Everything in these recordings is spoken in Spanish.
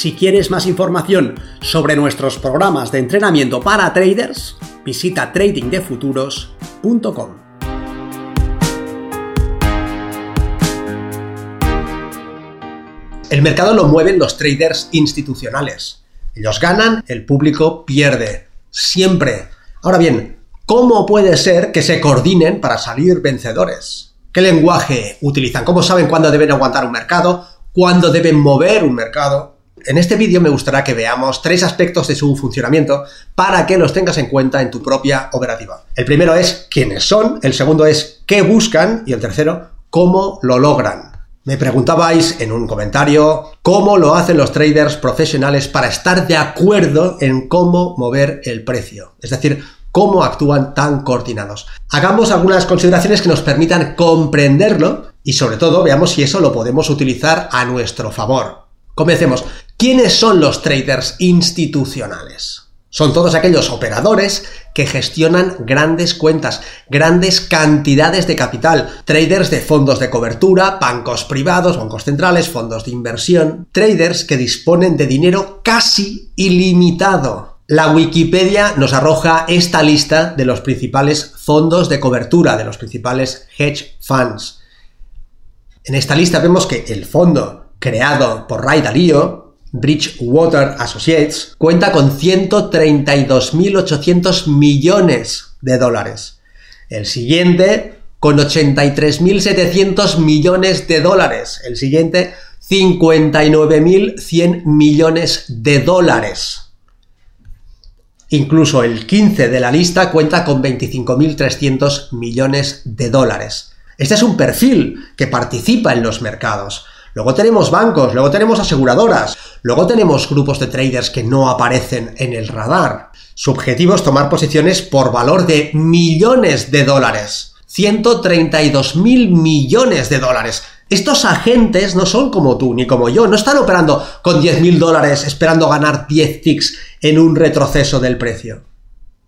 Si quieres más información sobre nuestros programas de entrenamiento para traders, visita tradingdefuturos.com. El mercado lo mueven los traders institucionales. Ellos ganan, el público pierde. Siempre. Ahora bien, ¿cómo puede ser que se coordinen para salir vencedores? ¿Qué lenguaje utilizan? ¿Cómo saben cuándo deben aguantar un mercado? ¿Cuándo deben mover un mercado? En este vídeo me gustaría que veamos tres aspectos de su funcionamiento para que los tengas en cuenta en tu propia operativa. El primero es quiénes son, el segundo es qué buscan y el tercero, cómo lo logran. Me preguntabais en un comentario cómo lo hacen los traders profesionales para estar de acuerdo en cómo mover el precio. Es decir, cómo actúan tan coordinados. Hagamos algunas consideraciones que nos permitan comprenderlo y sobre todo veamos si eso lo podemos utilizar a nuestro favor. Comencemos. ¿Quiénes son los traders institucionales? Son todos aquellos operadores que gestionan grandes cuentas, grandes cantidades de capital, traders de fondos de cobertura, bancos privados, bancos centrales, fondos de inversión, traders que disponen de dinero casi ilimitado. La Wikipedia nos arroja esta lista de los principales fondos de cobertura, de los principales hedge funds. En esta lista vemos que el fondo creado por Ray Dalio, Bridgewater Associates cuenta con 132.800 millones de dólares. El siguiente con 83.700 millones de dólares. El siguiente 59.100 millones de dólares. Incluso el 15 de la lista cuenta con 25.300 millones de dólares. Este es un perfil que participa en los mercados. Luego tenemos bancos, luego tenemos aseguradoras, luego tenemos grupos de traders que no aparecen en el radar. Su objetivo es tomar posiciones por valor de millones de dólares. 132 mil millones de dólares. Estos agentes no son como tú ni como yo, no están operando con 10 mil dólares esperando ganar 10 ticks en un retroceso del precio.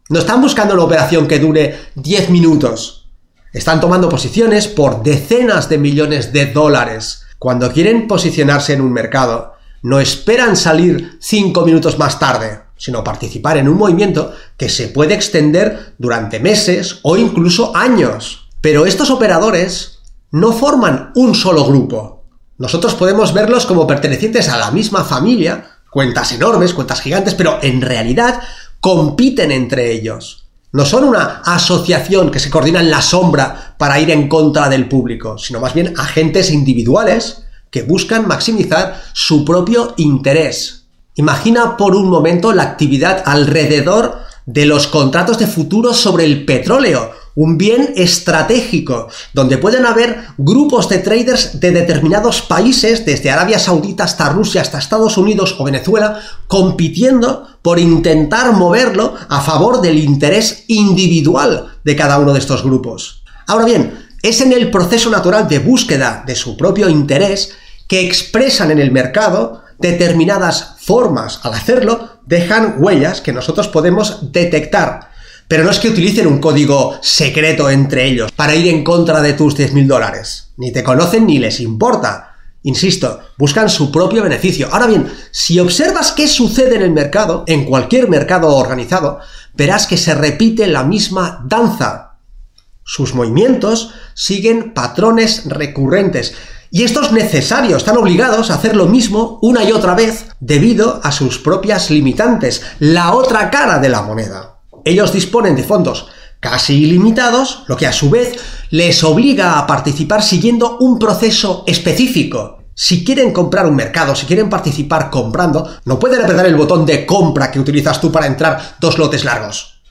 No están buscando una operación que dure 10 minutos. Están tomando posiciones por decenas de millones de dólares cuando quieren posicionarse en un mercado, no esperan salir cinco minutos más tarde, sino participar en un movimiento que se puede extender durante meses o incluso años. Pero estos operadores no forman un solo grupo. Nosotros podemos verlos como pertenecientes a la misma familia, cuentas enormes, cuentas gigantes, pero en realidad compiten entre ellos. No son una asociación que se coordina en la sombra para ir en contra del público, sino más bien agentes individuales que buscan maximizar su propio interés. Imagina por un momento la actividad alrededor de los contratos de futuro sobre el petróleo, un bien estratégico, donde pueden haber grupos de traders de determinados países, desde Arabia Saudita hasta Rusia, hasta Estados Unidos o Venezuela, compitiendo por intentar moverlo a favor del interés individual de cada uno de estos grupos. Ahora bien, es en el proceso natural de búsqueda de su propio interés que expresan en el mercado determinadas formas. Al hacerlo, dejan huellas que nosotros podemos detectar pero no es que utilicen un código secreto entre ellos para ir en contra de tus 10.000 dólares. Ni te conocen ni les importa. Insisto, buscan su propio beneficio. Ahora bien, si observas qué sucede en el mercado, en cualquier mercado organizado, verás que se repite la misma danza. Sus movimientos siguen patrones recurrentes. Y estos necesarios están obligados a hacer lo mismo una y otra vez debido a sus propias limitantes, la otra cara de la moneda. Ellos disponen de fondos casi ilimitados, lo que a su vez les obliga a participar siguiendo un proceso específico. Si quieren comprar un mercado, si quieren participar comprando, no pueden apretar el botón de compra que utilizas tú para entrar dos lotes largos.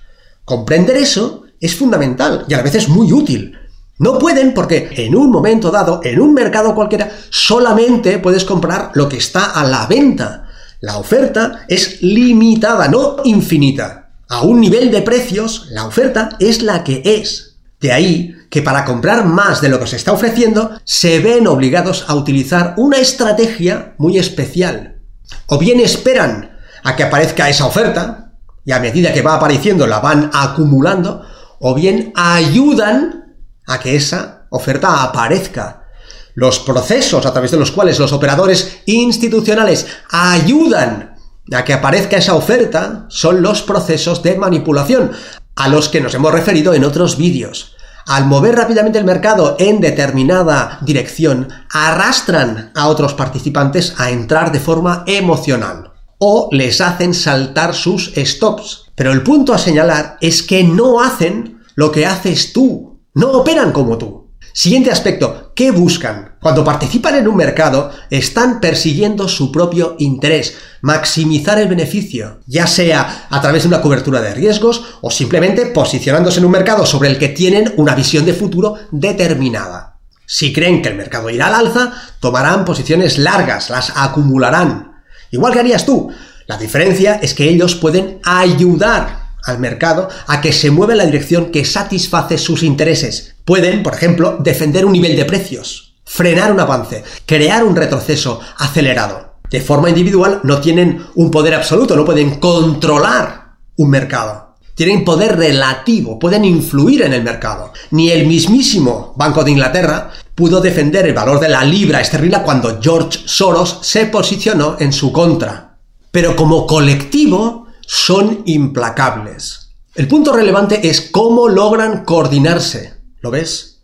Comprender eso es fundamental y a la vez es muy útil. No pueden porque en un momento dado, en un mercado cualquiera, solamente puedes comprar lo que está a la venta. La oferta es limitada, no infinita. A un nivel de precios, la oferta es la que es. De ahí que para comprar más de lo que se está ofreciendo, se ven obligados a utilizar una estrategia muy especial. O bien esperan a que aparezca esa oferta, y a medida que va apareciendo la van acumulando, o bien ayudan a que esa oferta aparezca. Los procesos a través de los cuales los operadores institucionales ayudan a que aparezca esa oferta son los procesos de manipulación, a los que nos hemos referido en otros vídeos. Al mover rápidamente el mercado en determinada dirección, arrastran a otros participantes a entrar de forma emocional o les hacen saltar sus stops. Pero el punto a señalar es que no hacen lo que haces tú, no operan como tú. Siguiente aspecto, ¿qué buscan? Cuando participan en un mercado, están persiguiendo su propio interés, maximizar el beneficio, ya sea a través de una cobertura de riesgos o simplemente posicionándose en un mercado sobre el que tienen una visión de futuro determinada. Si creen que el mercado irá al alza, tomarán posiciones largas, las acumularán. Igual que harías tú. La diferencia es que ellos pueden ayudar al mercado a que se mueva en la dirección que satisface sus intereses. Pueden, por ejemplo, defender un nivel de precios, frenar un avance, crear un retroceso acelerado. De forma individual no tienen un poder absoluto, no pueden controlar un mercado. Tienen poder relativo, pueden influir en el mercado. Ni el mismísimo Banco de Inglaterra pudo defender el valor de la libra esterlina cuando George Soros se posicionó en su contra. Pero como colectivo, son implacables. El punto relevante es cómo logran coordinarse. ¿Lo ves?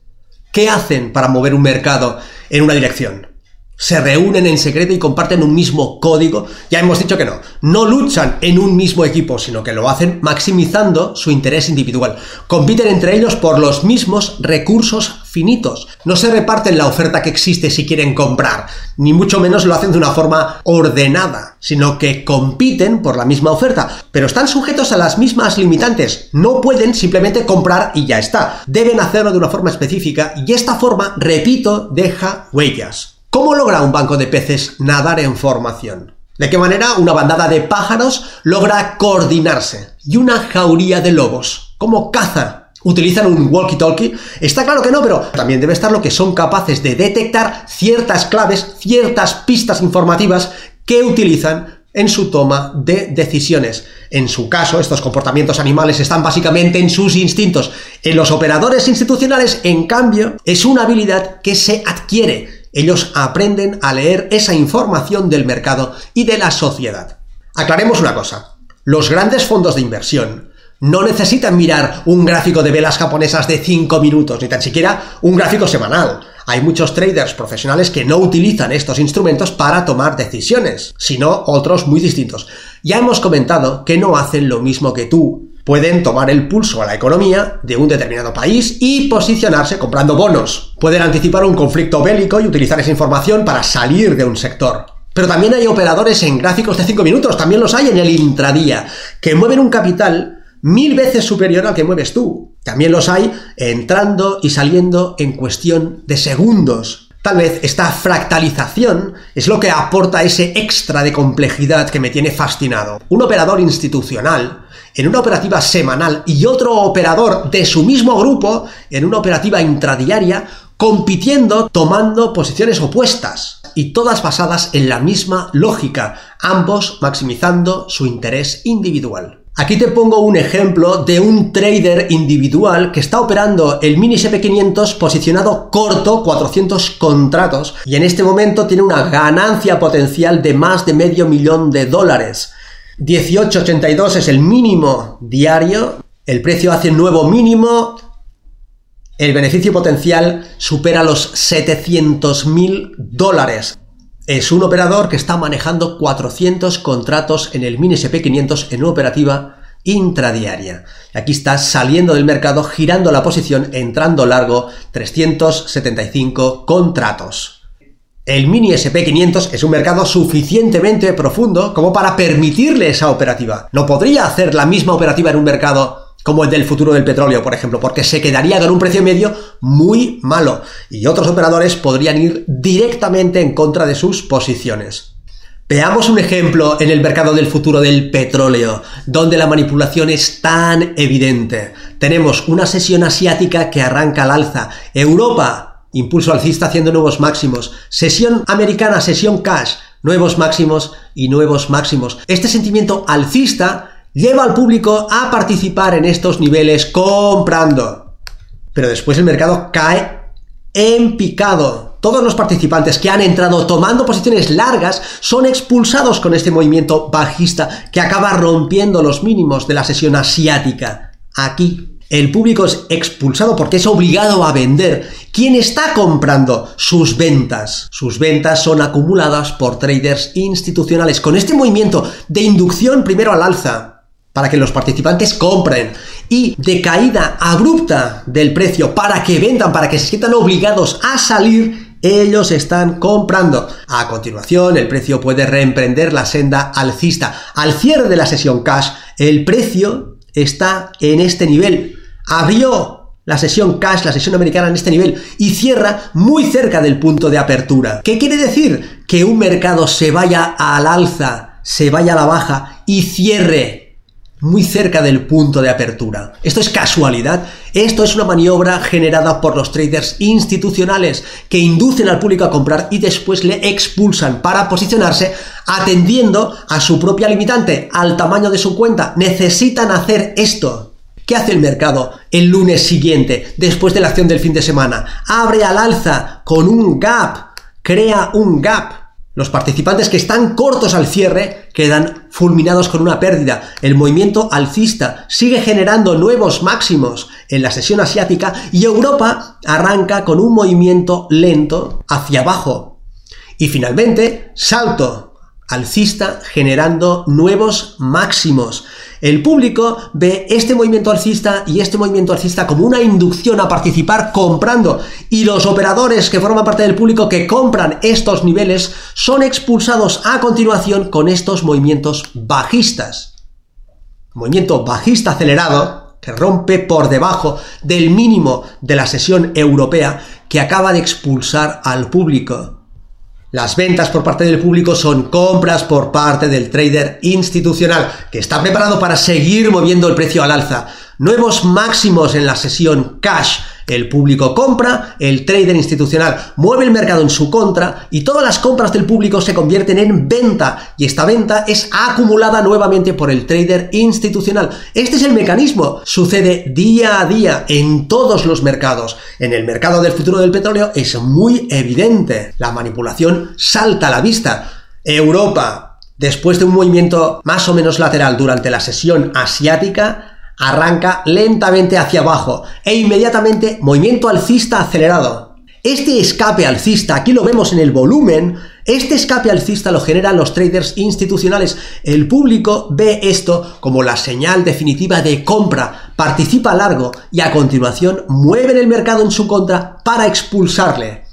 ¿Qué hacen para mover un mercado en una dirección? se reúnen en secreto y comparten un mismo código, ya hemos dicho que no, no luchan en un mismo equipo, sino que lo hacen maximizando su interés individual. Compiten entre ellos por los mismos recursos No se reparten la oferta que existe si quieren comprar, ni mucho menos lo hacen de una forma ordenada, sino que compiten por la misma oferta, pero están sujetos a las mismas limitantes. No pueden simplemente comprar y ya está. Deben hacerlo de una forma específica y esta forma, repito, deja huellas. ¿Cómo logra un banco de peces nadar en formación? ¿De qué manera una bandada de pájaros logra coordinarse? ¿Y una jauría de lobos? ¿Cómo caza? ¿Utilizan un walkie-talkie? Está claro que no, pero también debe estar lo que son capaces de detectar ciertas claves, ciertas pistas informativas que utilizan en su toma de decisiones. En su caso, estos comportamientos animales están básicamente en sus instintos. En los operadores institucionales, en cambio, es una habilidad que se adquiere ellos aprenden a leer esa información del mercado y de la sociedad. Aclaremos una cosa. Los grandes fondos de inversión no necesitan mirar un gráfico de velas japonesas de 5 minutos, ni tan siquiera un gráfico semanal. Hay muchos traders profesionales que no utilizan estos instrumentos para tomar decisiones, sino otros muy distintos. Ya hemos comentado que no hacen lo mismo que tú, pueden tomar el pulso a la economía de un determinado país y posicionarse comprando bonos. Pueden anticipar un conflicto bélico y utilizar esa información para salir de un sector. Pero también hay operadores en gráficos de 5 minutos, también los hay en el intradía, que mueven un capital mil veces superior al que mueves tú. También los hay entrando y saliendo en cuestión de segundos. Tal vez esta fractalización es lo que aporta ese extra de complejidad que me tiene fascinado. Un operador institucional en una operativa semanal y otro operador de su mismo grupo en una operativa intradiaria compitiendo tomando posiciones opuestas y todas basadas en la misma lógica, ambos maximizando su interés individual. Aquí te pongo un ejemplo de un trader individual que está operando el mini SP500 posicionado corto, 400 contratos, y en este momento tiene una ganancia potencial de más de medio millón de dólares. 18.82 es el mínimo diario, el precio hace nuevo mínimo, el beneficio potencial supera los 700.000 dólares. Es un operador que está manejando 400 contratos en el mini SP500 en una operativa intradiaria. Aquí está saliendo del mercado, girando la posición, entrando largo, 375 contratos. El mini SP500 es un mercado suficientemente profundo como para permitirle esa operativa. No podría hacer la misma operativa en un mercado como el del futuro del petróleo, por ejemplo, porque se quedaría con un precio medio muy malo y otros operadores podrían ir directamente en contra de sus posiciones. Veamos un ejemplo en el mercado del futuro del petróleo, donde la manipulación es tan evidente. Tenemos una sesión asiática que arranca al alza. Europa, impulso alcista haciendo nuevos máximos. Sesión americana, sesión cash, nuevos máximos y nuevos máximos. Este sentimiento alcista lleva al público a participar en estos niveles comprando. Pero después el mercado cae en picado todos los participantes que han entrado tomando posiciones largas son expulsados con este movimiento bajista que acaba rompiendo los mínimos de la sesión asiática. Aquí el público es expulsado porque es obligado a vender. ¿Quién está comprando? Sus ventas. Sus ventas son acumuladas por traders institucionales. Con este movimiento de inducción primero al alza, para que los participantes compren y de caída abrupta del precio para que vendan, para que se sientan obligados a salir, ellos están comprando. A continuación, el precio puede reemprender la senda alcista. Al cierre de la sesión cash, el precio está en este nivel. Abrió la sesión cash, la sesión americana en este nivel y cierra muy cerca del punto de apertura. ¿Qué quiere decir? Que un mercado se vaya al alza, se vaya a la baja y cierre muy cerca del punto de apertura. ¿Esto es casualidad? Esto es una maniobra generada por los traders institucionales que inducen al público a comprar y después le expulsan para posicionarse atendiendo a su propia limitante, al tamaño de su cuenta. Necesitan hacer esto. ¿Qué hace el mercado el lunes siguiente, después de la acción del fin de semana? Abre al alza con un gap, crea un gap los participantes que están cortos al cierre quedan fulminados con una pérdida. El movimiento alcista sigue generando nuevos máximos en la sesión asiática y Europa arranca con un movimiento lento hacia abajo. Y finalmente, salto alcista generando nuevos máximos. El público ve este movimiento alcista y este movimiento alcista como una inducción a participar comprando y los operadores que forman parte del público que compran estos niveles son expulsados a continuación con estos movimientos bajistas. Movimiento bajista acelerado que rompe por debajo del mínimo de la sesión europea que acaba de expulsar al público. Las ventas por parte del público son compras por parte del trader institucional, que está preparado para seguir moviendo el precio al alza. Nuevos máximos en la sesión cash el público compra, el trader institucional mueve el mercado en su contra y todas las compras del público se convierten en venta y esta venta es acumulada nuevamente por el trader institucional. Este es el mecanismo, sucede día a día en todos los mercados. En el mercado del futuro del petróleo es muy evidente. La manipulación salta a la vista. Europa, después de un movimiento más o menos lateral durante la sesión asiática, arranca lentamente hacia abajo e inmediatamente movimiento alcista acelerado. Este escape alcista, aquí lo vemos en el volumen, este escape alcista lo generan los traders institucionales. El público ve esto como la señal definitiva de compra, participa largo y a continuación mueven el mercado en su contra para expulsarle.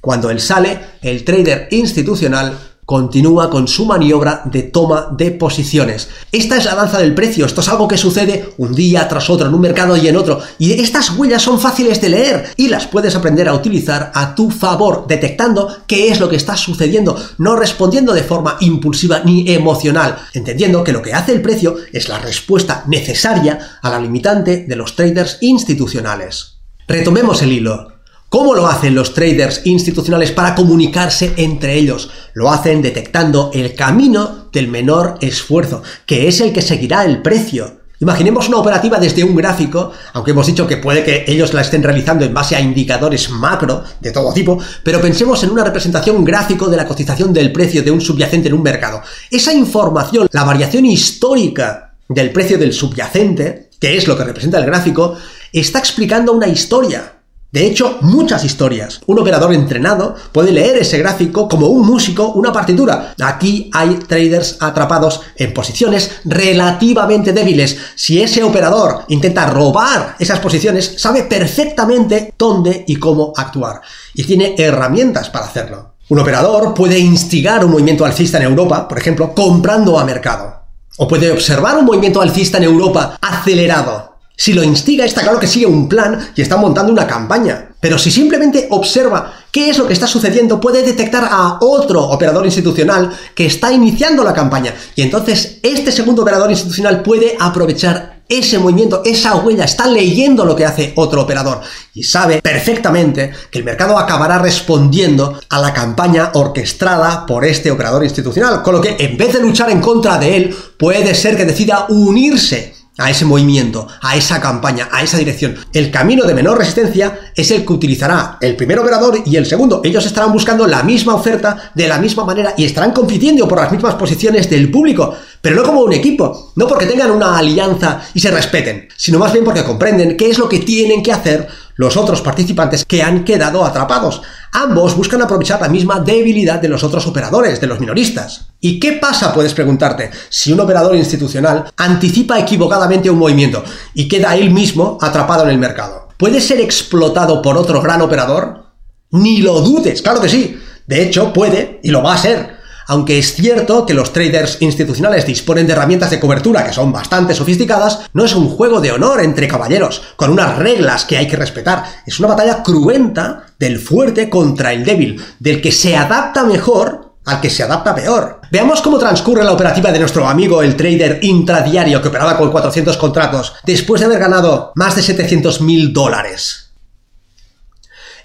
Cuando él sale, el trader institucional continúa con su maniobra de toma de posiciones. Esta es la danza del precio, esto es algo que sucede un día tras otro en un mercado y en otro, y estas huellas son fáciles de leer y las puedes aprender a utilizar a tu favor, detectando qué es lo que está sucediendo, no respondiendo de forma impulsiva ni emocional, entendiendo que lo que hace el precio es la respuesta necesaria a la limitante de los traders institucionales. Retomemos el hilo. ¿Cómo lo hacen los traders institucionales para comunicarse entre ellos? Lo hacen detectando el camino del menor esfuerzo, que es el que seguirá el precio. Imaginemos una operativa desde un gráfico, aunque hemos dicho que puede que ellos la estén realizando en base a indicadores macro de todo tipo, pero pensemos en una representación gráfico de la cotización del precio de un subyacente en un mercado. Esa información, la variación histórica del precio del subyacente, que es lo que representa el gráfico, está explicando una historia, de hecho, muchas historias. Un operador entrenado puede leer ese gráfico como un músico una partitura. Aquí hay traders atrapados en posiciones relativamente débiles. Si ese operador intenta robar esas posiciones, sabe perfectamente dónde y cómo actuar. Y tiene herramientas para hacerlo. Un operador puede instigar un movimiento alcista en Europa, por ejemplo, comprando a mercado. O puede observar un movimiento alcista en Europa acelerado si lo instiga, está claro que sigue un plan y está montando una campaña. Pero si simplemente observa qué es lo que está sucediendo, puede detectar a otro operador institucional que está iniciando la campaña. Y entonces este segundo operador institucional puede aprovechar ese movimiento, esa huella, está leyendo lo que hace otro operador y sabe perfectamente que el mercado acabará respondiendo a la campaña orquestada por este operador institucional, con lo que en vez de luchar en contra de él, puede ser que decida unirse a ese movimiento, a esa campaña, a esa dirección. El camino de menor resistencia es el que utilizará el primer operador y el segundo. Ellos estarán buscando la misma oferta de la misma manera y estarán compitiendo por las mismas posiciones del público, pero no como un equipo, no porque tengan una alianza y se respeten, sino más bien porque comprenden qué es lo que tienen que hacer los otros participantes que han quedado atrapados. Ambos buscan aprovechar la misma debilidad de los otros operadores, de los minoristas. ¿Y qué pasa, puedes preguntarte, si un operador institucional anticipa equivocadamente un movimiento y queda él mismo atrapado en el mercado? ¿Puede ser explotado por otro gran operador? Ni lo dudes, claro que sí. De hecho, puede y lo va a ser. Aunque es cierto que los traders institucionales disponen de herramientas de cobertura que son bastante sofisticadas, no es un juego de honor entre caballeros, con unas reglas que hay que respetar. Es una batalla cruenta del fuerte contra el débil, del que se adapta mejor al que se adapta peor. Veamos cómo transcurre la operativa de nuestro amigo el trader intradiario que operaba con 400 contratos después de haber ganado más de 700 mil dólares.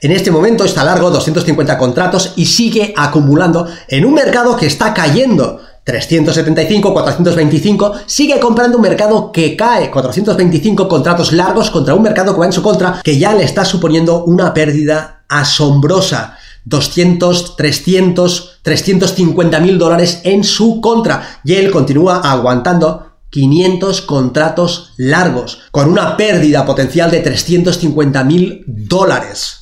En este momento está largo 250 contratos y sigue acumulando en un mercado que está cayendo. 375, 425, sigue comprando un mercado que cae 425 contratos largos contra un mercado que va en su contra, que ya le está suponiendo una pérdida asombrosa. 200, 300, 350 mil dólares en su contra. Y él continúa aguantando 500 contratos largos, con una pérdida potencial de 350 mil dólares.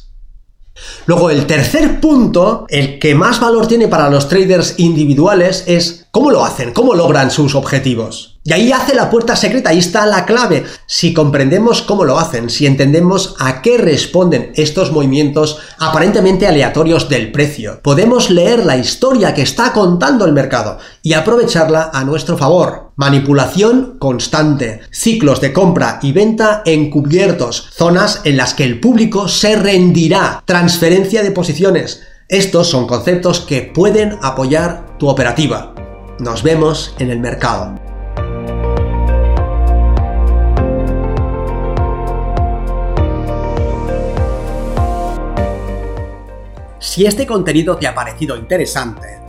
Luego, el tercer punto, el que más valor tiene para los traders individuales, es cómo lo hacen, cómo logran sus objetivos. Y ahí hace la puerta secreta, ahí está la clave. Si comprendemos cómo lo hacen, si entendemos a qué responden estos movimientos aparentemente aleatorios del precio, podemos leer la historia que está contando el mercado y aprovecharla a nuestro favor. Manipulación constante, ciclos de compra y venta encubiertos, zonas en las que el público se rendirá, transferencia de posiciones. Estos son conceptos que pueden apoyar tu operativa. Nos vemos en el mercado. Si este contenido te ha parecido interesante,